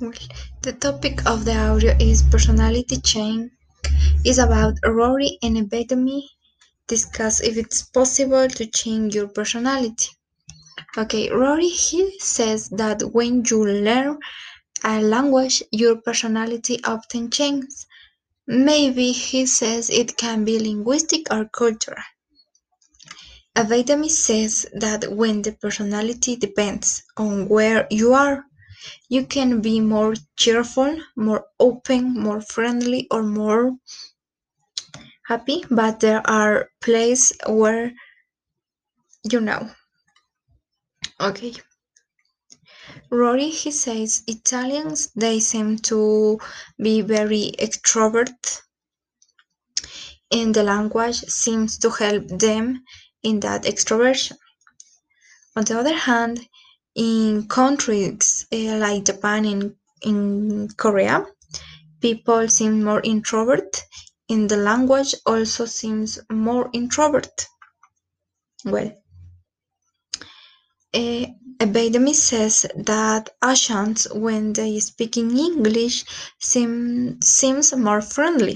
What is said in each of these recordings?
The topic of the audio is personality change. is about Rory and Ebony discuss if it's possible to change your personality. Okay, Rory he says that when you learn a language, your personality often changes. Maybe he says it can be linguistic or cultural. Avedami says that when the personality depends on where you are, you can be more cheerful, more open, more friendly, or more happy, but there are places where you know. Okay. Rory he says Italians they seem to be very extrovert and the language seems to help them in that extroversion. On the other hand, in countries uh, like Japan and in Korea, people seem more introvert and the language also seems more introvert. Well, uh, Abadami says that Asians, when they speak in English, seem seems more friendly.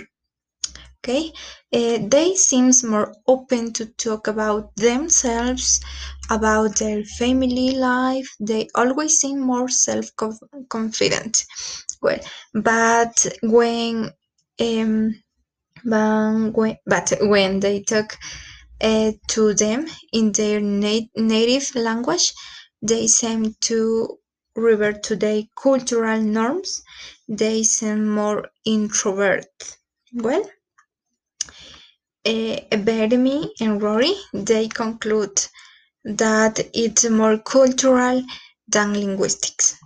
Okay, uh, they seems more open to talk about themselves, about their family life. They always seem more self-confident. Well, but when um, when, but when they talk uh, to them in their nat- native language, they seem to revert to their cultural norms. They seem more introvert. Well, Beremy and Rory they conclude that it's more cultural than linguistics.